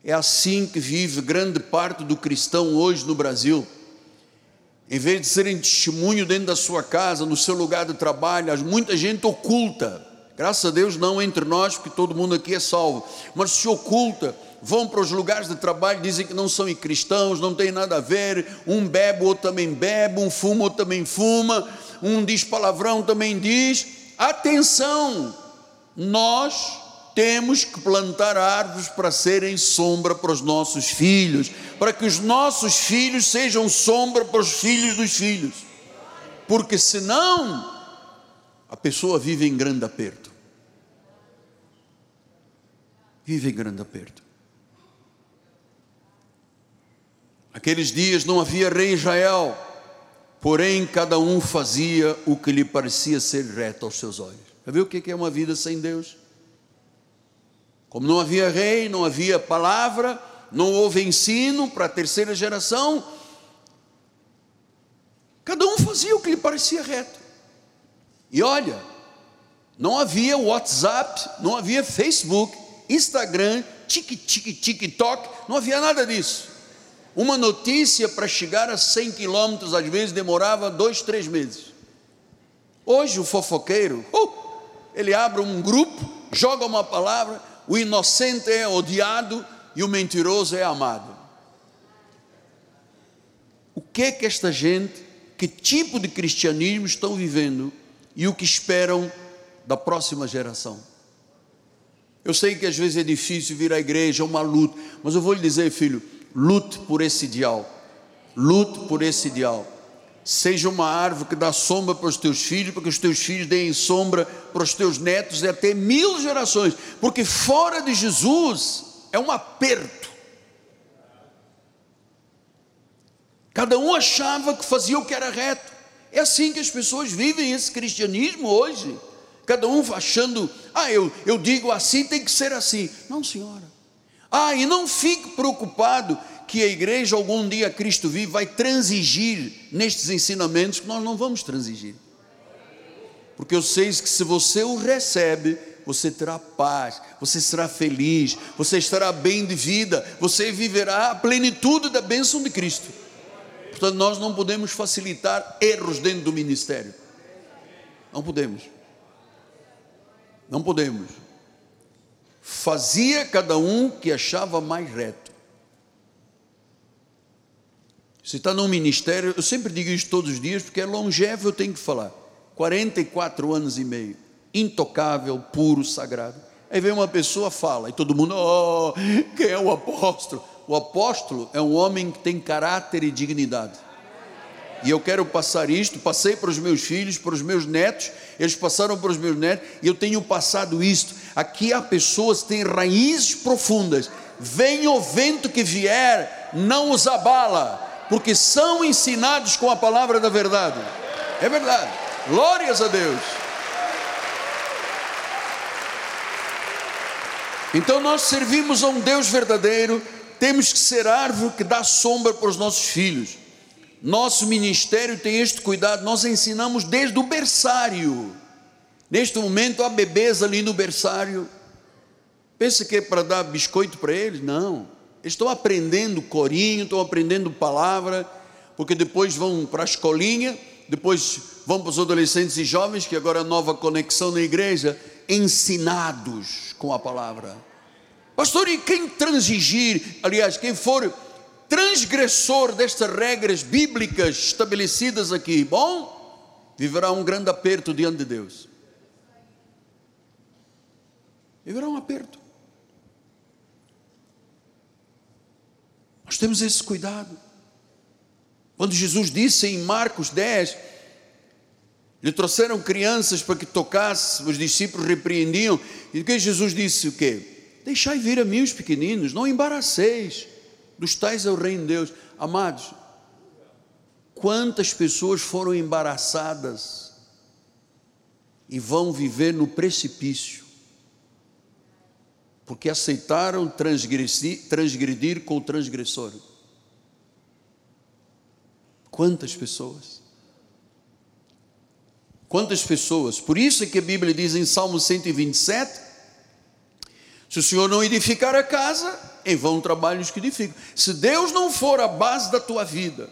É assim que vive grande parte do cristão hoje no Brasil em vez de serem testemunho dentro da sua casa, no seu lugar de trabalho, muita gente oculta. Graças a Deus não entre nós, porque todo mundo aqui é salvo, mas se oculta, vão para os lugares de trabalho, dizem que não são cristãos, não tem nada a ver, um bebe, outro também bebe, um fuma, outro também fuma, um diz palavrão, também diz. Atenção, nós temos que plantar árvores para serem sombra para os nossos filhos, para que os nossos filhos sejam sombra para os filhos dos filhos, porque senão a pessoa vive em grande aperto. Vive em grande aperto. Aqueles dias não havia rei Israel, porém cada um fazia o que lhe parecia ser reto aos seus olhos. Já viu o que é uma vida sem Deus? Como não havia rei, não havia palavra, não houve ensino para a terceira geração, cada um fazia o que lhe parecia reto. E olha, não havia WhatsApp, não havia Facebook, Instagram, tic tic TikTok, não havia nada disso. Uma notícia para chegar a 100 quilômetros, às vezes demorava dois, três meses. Hoje o fofoqueiro, uh, ele abre um grupo, joga uma palavra, o inocente é odiado e o mentiroso é amado. O que é que esta gente, que tipo de cristianismo estão vivendo e o que esperam da próxima geração? Eu sei que às vezes é difícil vir à igreja, é uma luta, mas eu vou lhe dizer, filho, lute por esse ideal. Lute por esse ideal seja uma árvore que dá sombra para os teus filhos, para que os teus filhos deem sombra para os teus netos e até mil gerações, porque fora de Jesus é um aperto. Cada um achava que fazia o que era reto. É assim que as pessoas vivem esse cristianismo hoje. Cada um achando, ah, eu, eu digo assim, tem que ser assim. Não, senhora. Ah, e não fique preocupado que a igreja, algum dia Cristo vive, vai transigir nestes ensinamentos que nós não vamos transigir. porque eu sei que se você o recebe, você terá paz, você será feliz, você estará bem de vida, você viverá a plenitude da bênção de Cristo. Portanto, nós não podemos facilitar erros dentro do ministério. Não podemos. Não podemos. Fazia cada um que achava mais reto. Se está num ministério, eu sempre digo isso todos os dias, porque é longevo, eu tenho que falar. 44 anos e meio, intocável, puro, sagrado. Aí vem uma pessoa, fala, e todo mundo, oh, quem é o apóstolo? O apóstolo é um homem que tem caráter e dignidade. E eu quero passar isto, passei para os meus filhos, para os meus netos, eles passaram para os meus netos, e eu tenho passado isto. Aqui há pessoas que têm raízes profundas. Venha o vento que vier, não os abala, porque são ensinados com a palavra da verdade. É verdade. Glórias a Deus. Então nós servimos a um Deus verdadeiro, temos que ser árvore que dá sombra para os nossos filhos. Nosso ministério tem este cuidado, nós ensinamos desde o berçário. Neste momento há bebês ali no berçário. Pensa que é para dar biscoito para eles? Não. Estão aprendendo corinho, estão aprendendo palavra, porque depois vão para a escolinha, depois vão para os adolescentes e jovens, que agora é nova conexão na igreja, ensinados com a palavra. Pastor, e quem transigir, aliás, quem for transgressor destas regras bíblicas estabelecidas aqui, bom, viverá um grande aperto diante de Deus. Viverá um aperto. Nós temos esse cuidado. Quando Jesus disse em Marcos 10, lhe trouxeram crianças para que tocasse, os discípulos repreendiam, e o que Jesus disse o quê? Deixai vir a mim os pequeninos, não embaraceis dos tais é o reino de Deus. Amados, quantas pessoas foram embaraçadas e vão viver no precipício, porque aceitaram transgredir, transgredir com o transgressor. Quantas pessoas? Quantas pessoas? Por isso é que a Bíblia diz em Salmo 127: se o Senhor não edificar a casa, em vão trabalhos que edificam. Se Deus não for a base da tua vida,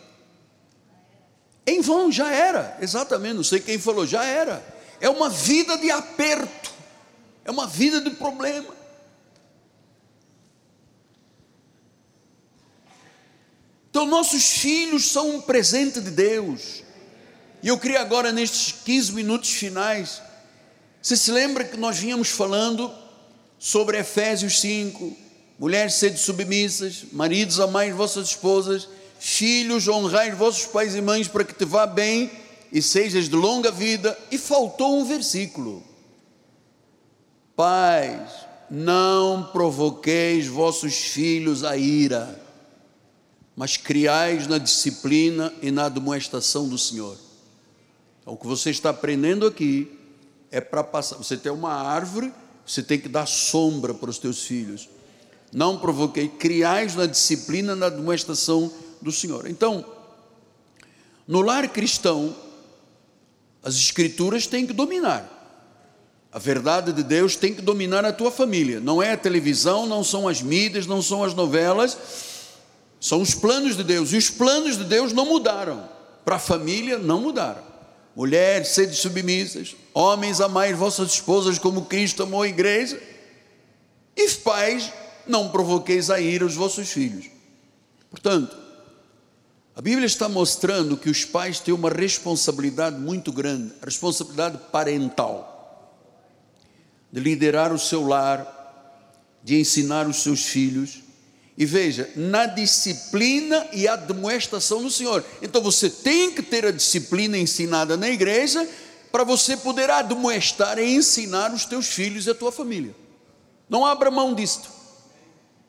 em vão já era, exatamente, não sei quem falou, já era. É uma vida de aperto, é uma vida de problema. Então, nossos filhos são um presente de Deus. E eu queria agora, nestes 15 minutos finais, você se lembra que nós vínhamos falando sobre Efésios 5, mulheres sede submissas, maridos amai vossas esposas, filhos honrai vossos pais e mães para que te vá bem e sejas de longa vida. E faltou um versículo. Pais, não provoqueis vossos filhos a ira, mas criais na disciplina e na demonstração do Senhor. Então, o que você está aprendendo aqui é para passar. Você tem uma árvore você tem que dar sombra para os teus filhos. Não provoquei, criais na disciplina, na demonstração do Senhor. Então, no lar cristão, as escrituras têm que dominar. A verdade de Deus tem que dominar a tua família. Não é a televisão, não são as mídias, não são as novelas, são os planos de Deus. E os planos de Deus não mudaram. Para a família, não mudaram. Mulheres, sede submissas. Homens, amai vossas esposas como Cristo amou a igreja. E pais, não provoqueis a ira os vossos filhos. Portanto, a Bíblia está mostrando que os pais têm uma responsabilidade muito grande, a responsabilidade parental, de liderar o seu lar, de ensinar os seus filhos e veja, na disciplina e admoestação do Senhor. Então você tem que ter a disciplina ensinada na igreja para você poder admoestar e ensinar os teus filhos e a tua família. Não abra mão disto.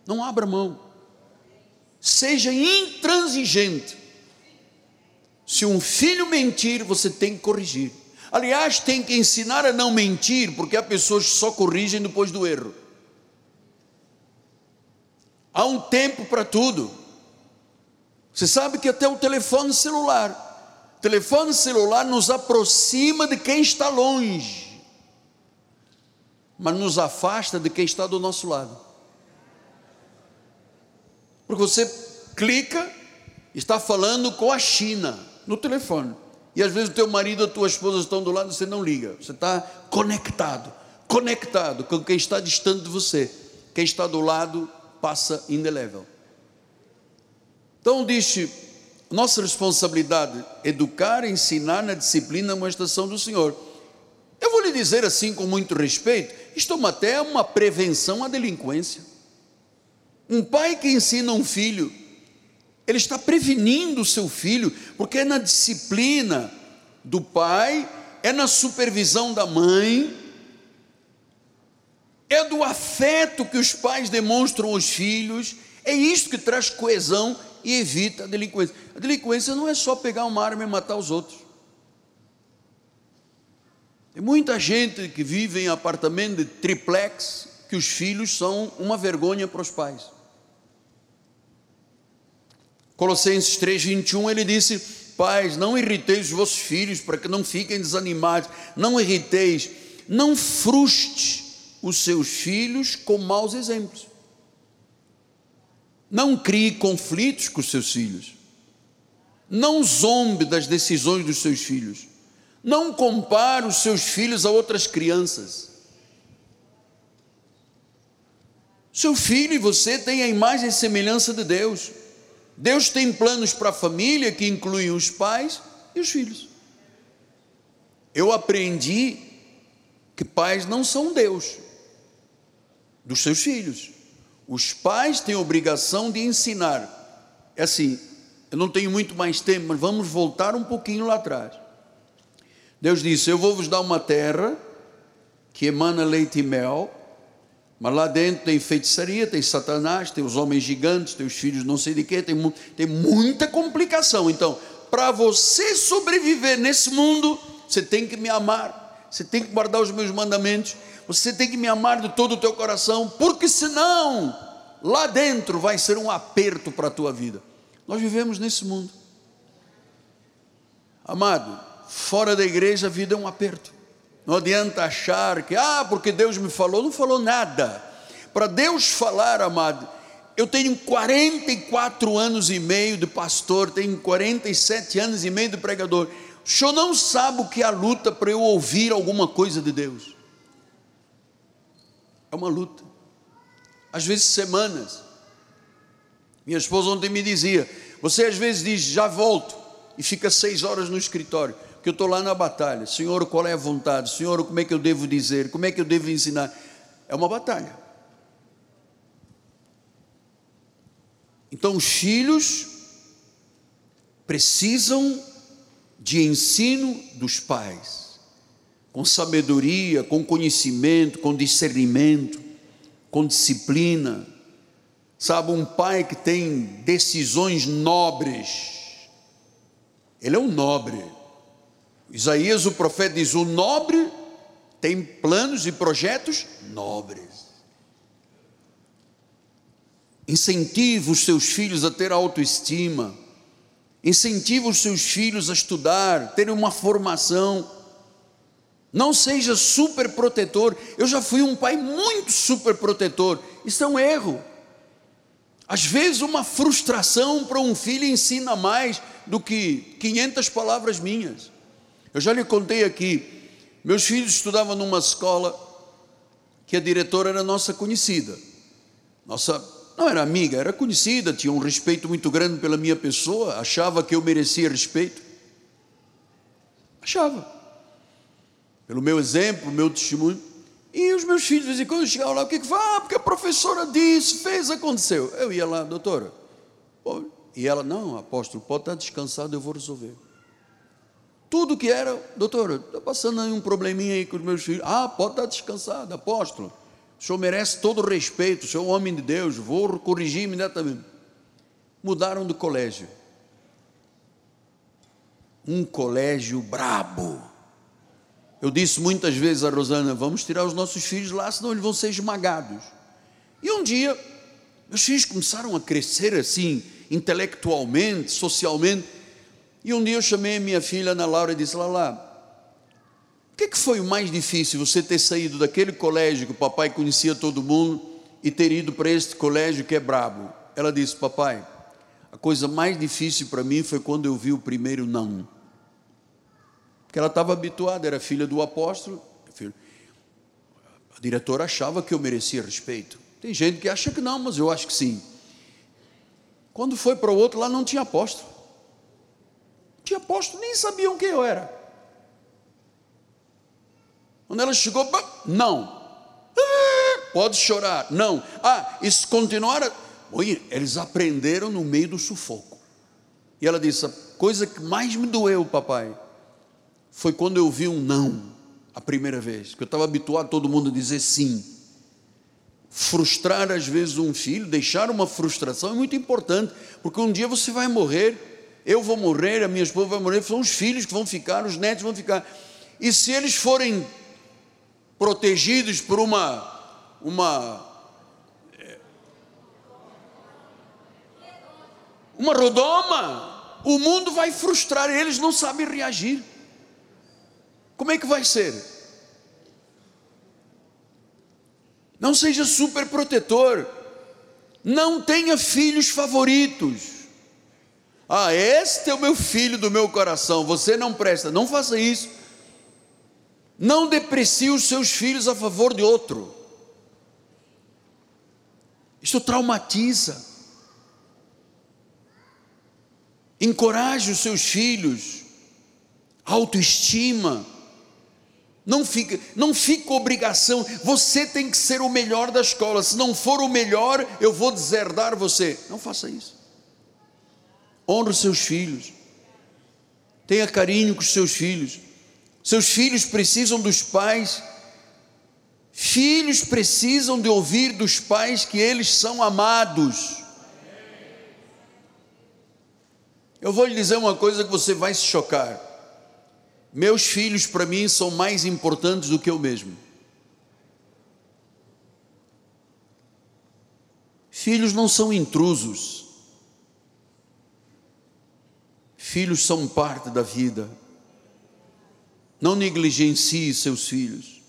Não abra mão. Seja intransigente. Se um filho mentir, você tem que corrigir. Aliás, tem que ensinar a não mentir, porque há pessoas que só corrigem depois do erro. Há um tempo para tudo. Você sabe que até o telefone celular, O telefone celular nos aproxima de quem está longe, mas nos afasta de quem está do nosso lado. Porque você clica, está falando com a China no telefone. E às vezes o teu marido ou a tua esposa estão do lado e você não liga. Você está conectado, conectado com quem está distante de você. Quem está do lado passa indelével. Então disse, nossa responsabilidade é educar, ensinar na disciplina uma estação do Senhor. Eu vou lhe dizer assim com muito respeito, isto é até uma prevenção à delinquência. Um pai que ensina um filho, ele está prevenindo o seu filho, porque é na disciplina do pai, é na supervisão da mãe, do afeto que os pais demonstram aos filhos, é isso que traz coesão e evita a delinquência. A delinquência não é só pegar uma arma e matar os outros. Tem muita gente que vive em apartamento de triplex que os filhos são uma vergonha para os pais. Colossenses 3:21 ele disse: Pais, não irriteis os vossos filhos para que não fiquem desanimados, não irriteis, não frustre os seus filhos com maus exemplos. Não crie conflitos com os seus filhos. Não zombe das decisões dos seus filhos. Não compare os seus filhos a outras crianças. Seu filho e você têm a imagem e semelhança de Deus. Deus tem planos para a família que incluem os pais e os filhos. Eu aprendi que pais não são Deus dos seus filhos. Os pais têm a obrigação de ensinar. É assim, eu não tenho muito mais tempo, mas vamos voltar um pouquinho lá atrás. Deus disse: Eu vou vos dar uma terra que emana leite e mel, mas lá dentro tem feitiçaria, tem Satanás, tem os homens gigantes, tem os filhos não sei de quê, tem, tem muita complicação. Então, para você sobreviver nesse mundo, você tem que me amar, você tem que guardar os meus mandamentos, você tem que me amar de todo o teu coração, porque senão lá dentro vai ser um aperto para a tua vida. Nós vivemos nesse mundo. Amado, fora da igreja a vida é um aperto. Não adianta achar que, ah, porque Deus me falou, não falou nada. Para Deus falar, amado, eu tenho 44 anos e meio de pastor, tenho 47 anos e meio de pregador. O senhor não sabe o que é a luta para eu ouvir alguma coisa de Deus. É uma luta. Às vezes semanas. Minha esposa ontem me dizia: Você às vezes diz, já volto, e fica seis horas no escritório, porque eu estou lá na batalha. Senhor, qual é a vontade? Senhor, como é que eu devo dizer? Como é que eu devo ensinar? É uma batalha. Então, os filhos precisam de ensino dos pais com sabedoria, com conhecimento, com discernimento, com disciplina. Sabe, um pai que tem decisões nobres, ele é um nobre. Isaías, o profeta, diz: o nobre tem planos e projetos nobres. Incentiva os seus filhos a ter autoestima, incentiva os seus filhos a estudar, terem uma formação não seja super protetor. Eu já fui um pai muito super protetor. Isso é um erro. Às vezes, uma frustração para um filho ensina mais do que 500 palavras minhas. Eu já lhe contei aqui. Meus filhos estudavam numa escola que a diretora era nossa conhecida. Nossa, não era amiga, era conhecida, tinha um respeito muito grande pela minha pessoa, achava que eu merecia respeito. Achava pelo meu exemplo, meu testemunho. E os meus filhos, de vez em quando, chegavam lá, o que que foi? Ah, porque a professora disse, fez, aconteceu. Eu ia lá, doutora. E ela, não, apóstolo, pode estar descansado, eu vou resolver. Tudo que era, doutora, está passando aí um probleminha aí com os meus filhos. Ah, pode estar descansado, apóstolo. O senhor merece todo o respeito, o senhor é um homem de Deus, vou corrigir imediatamente. Mudaram de colégio. Um colégio brabo eu disse muitas vezes a Rosana: vamos tirar os nossos filhos lá, senão eles vão ser esmagados. E um dia, meus filhos começaram a crescer assim, intelectualmente, socialmente. E um dia eu chamei a minha filha Ana Laura e disse: Lala, o que, que foi o mais difícil você ter saído daquele colégio que o papai conhecia todo mundo e ter ido para este colégio que é brabo? Ela disse: Papai, a coisa mais difícil para mim foi quando eu vi o primeiro não. Porque ela estava habituada, era filha do apóstolo. A diretora achava que eu merecia respeito. Tem gente que acha que não, mas eu acho que sim. Quando foi para o outro, lá não tinha apóstolo. Não tinha apóstolo, nem sabiam quem eu era. Quando ela chegou, não. Ah, pode chorar, não. Ah, e se continuar. Eles aprenderam no meio do sufoco. E ela disse: a coisa que mais me doeu, papai, foi quando eu vi um não, a primeira vez, que eu estava habituado a todo mundo a dizer sim. Frustrar às vezes um filho, deixar uma frustração é muito importante, porque um dia você vai morrer, eu vou morrer, a minha esposa vai morrer, são os filhos que vão ficar, os netos vão ficar. E se eles forem protegidos por uma uma uma rodoma, o mundo vai frustrar, eles não sabem reagir. Como é que vai ser? Não seja super protetor. Não tenha filhos favoritos. Ah, este é o meu filho do meu coração. Você não presta. Não faça isso. Não deprecie os seus filhos a favor de outro. Isso traumatiza. Encoraje os seus filhos. Autoestima não fica, não fica obrigação, você tem que ser o melhor da escola. Se não for o melhor, eu vou deserdar você. Não faça isso. Honre os seus filhos. Tenha carinho com os seus filhos. Seus filhos precisam dos pais. Filhos precisam de ouvir dos pais que eles são amados. Eu vou lhe dizer uma coisa que você vai se chocar. Meus filhos para mim são mais importantes do que eu mesmo. Filhos não são intrusos. Filhos são parte da vida. Não negligencie seus filhos.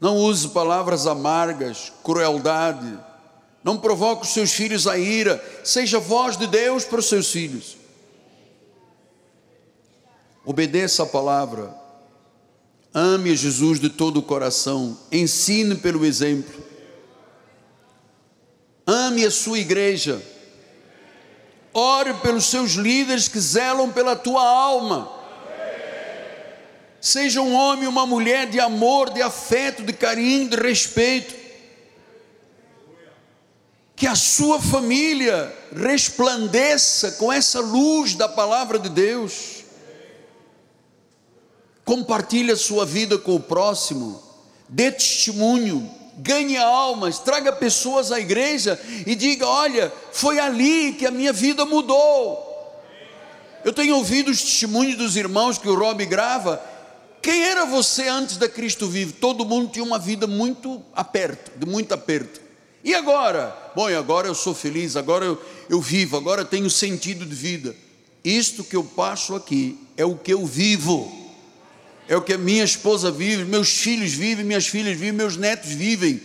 Não use palavras amargas, crueldade. Não provoque os seus filhos a ira. Seja voz de Deus para os seus filhos. Obedeça a palavra. Ame Jesus de todo o coração. Ensine pelo exemplo. Ame a sua igreja. Ore pelos seus líderes que zelam pela tua alma. Seja um homem, uma mulher de amor, de afeto, de carinho, de respeito. Que a sua família resplandeça com essa luz da palavra de Deus compartilhe sua vida com o próximo, dê testemunho, ganhe almas, traga pessoas à igreja e diga: olha, foi ali que a minha vida mudou. Eu tenho ouvido os testemunhos dos irmãos que o Rob grava. Quem era você antes da Cristo vivo? Todo mundo tinha uma vida muito aperto, de muito aperto. E agora? Bom, agora eu sou feliz, agora eu, eu vivo, agora eu tenho sentido de vida. Isto que eu passo aqui é o que eu vivo é o que a minha esposa vive, meus filhos vivem, minhas filhas vivem, meus netos vivem,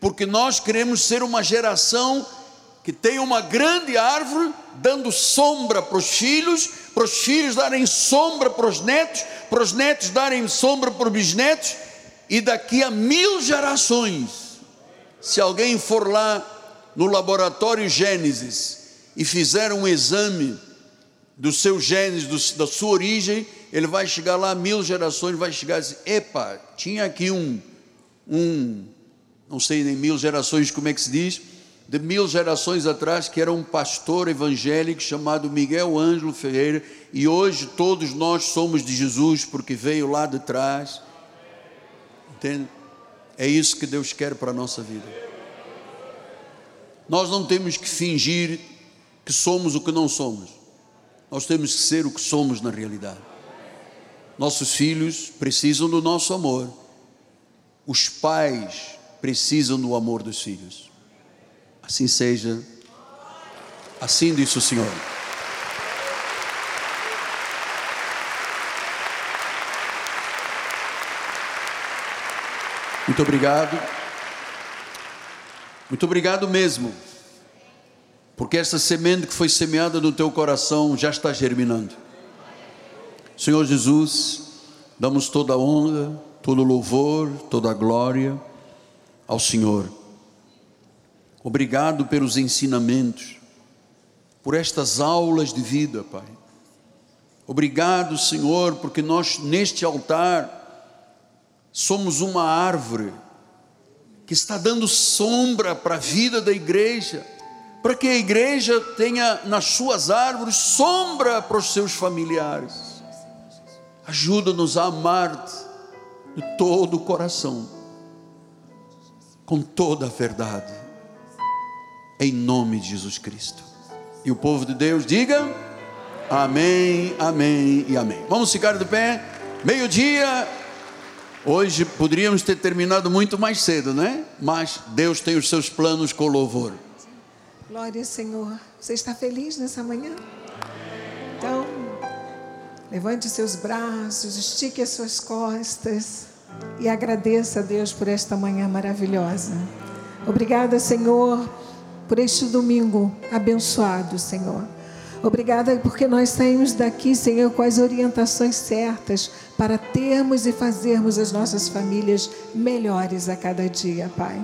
porque nós queremos ser uma geração que tem uma grande árvore dando sombra para os filhos, para os filhos darem sombra para os netos, para os netos darem sombra para os bisnetos, e daqui a mil gerações, se alguém for lá no laboratório Gênesis e fizer um exame do seu genes, do, da sua origem, ele vai chegar lá mil gerações, vai chegar assim, epa, tinha aqui um, um, não sei nem mil gerações como é que se diz, de mil gerações atrás, que era um pastor evangélico chamado Miguel Ângelo Ferreira, e hoje todos nós somos de Jesus, porque veio lá de trás, entende? É isso que Deus quer para a nossa vida. Nós não temos que fingir que somos o que não somos, nós temos que ser o que somos na realidade. Nossos filhos precisam do nosso amor. Os pais precisam do amor dos filhos. Assim seja. Assim diz o Senhor. Muito obrigado. Muito obrigado mesmo. Porque essa semente que foi semeada no teu coração já está germinando. Senhor Jesus, damos toda a honra, todo o louvor, toda a glória ao Senhor. Obrigado pelos ensinamentos, por estas aulas de vida, Pai. Obrigado, Senhor, porque nós neste altar somos uma árvore que está dando sombra para a vida da igreja, para que a igreja tenha nas suas árvores sombra para os seus familiares. Ajuda-nos a amar-te de todo o coração, com toda a verdade, em nome de Jesus Cristo. E o povo de Deus diga: Amém, Amém e Amém. Vamos ficar de pé, meio-dia. Hoje poderíamos ter terminado muito mais cedo, né? Mas Deus tem os seus planos com louvor. Glória Senhor. Você está feliz nessa manhã? Então, levante seus braços, estique as suas costas e agradeça a Deus por esta manhã maravilhosa. Obrigada, Senhor, por este domingo abençoado, Senhor. Obrigada porque nós saímos daqui, Senhor, com as orientações certas para termos e fazermos as nossas famílias melhores a cada dia, Pai.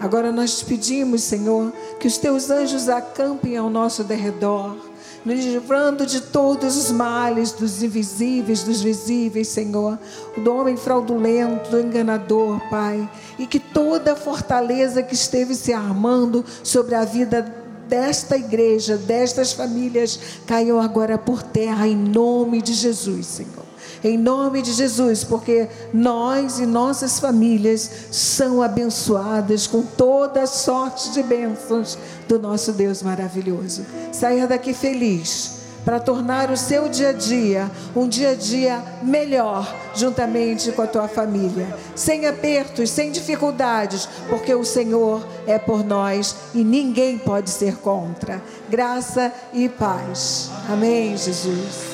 Agora nós te pedimos, Senhor, que os teus anjos acampem ao nosso derredor, nos livrando de todos os males, dos invisíveis, dos visíveis, Senhor, do homem fraudulento, do enganador, Pai, e que toda fortaleza que esteve se armando sobre a vida desta igreja, destas famílias, caiam agora por terra em nome de Jesus, Senhor. Em nome de Jesus, porque nós e nossas famílias são abençoadas com toda sorte de bênçãos do nosso Deus maravilhoso. Saia daqui feliz para tornar o seu dia a dia um dia a dia melhor, juntamente com a tua família, sem apertos, sem dificuldades, porque o Senhor é por nós e ninguém pode ser contra. Graça e paz. Amém, Jesus.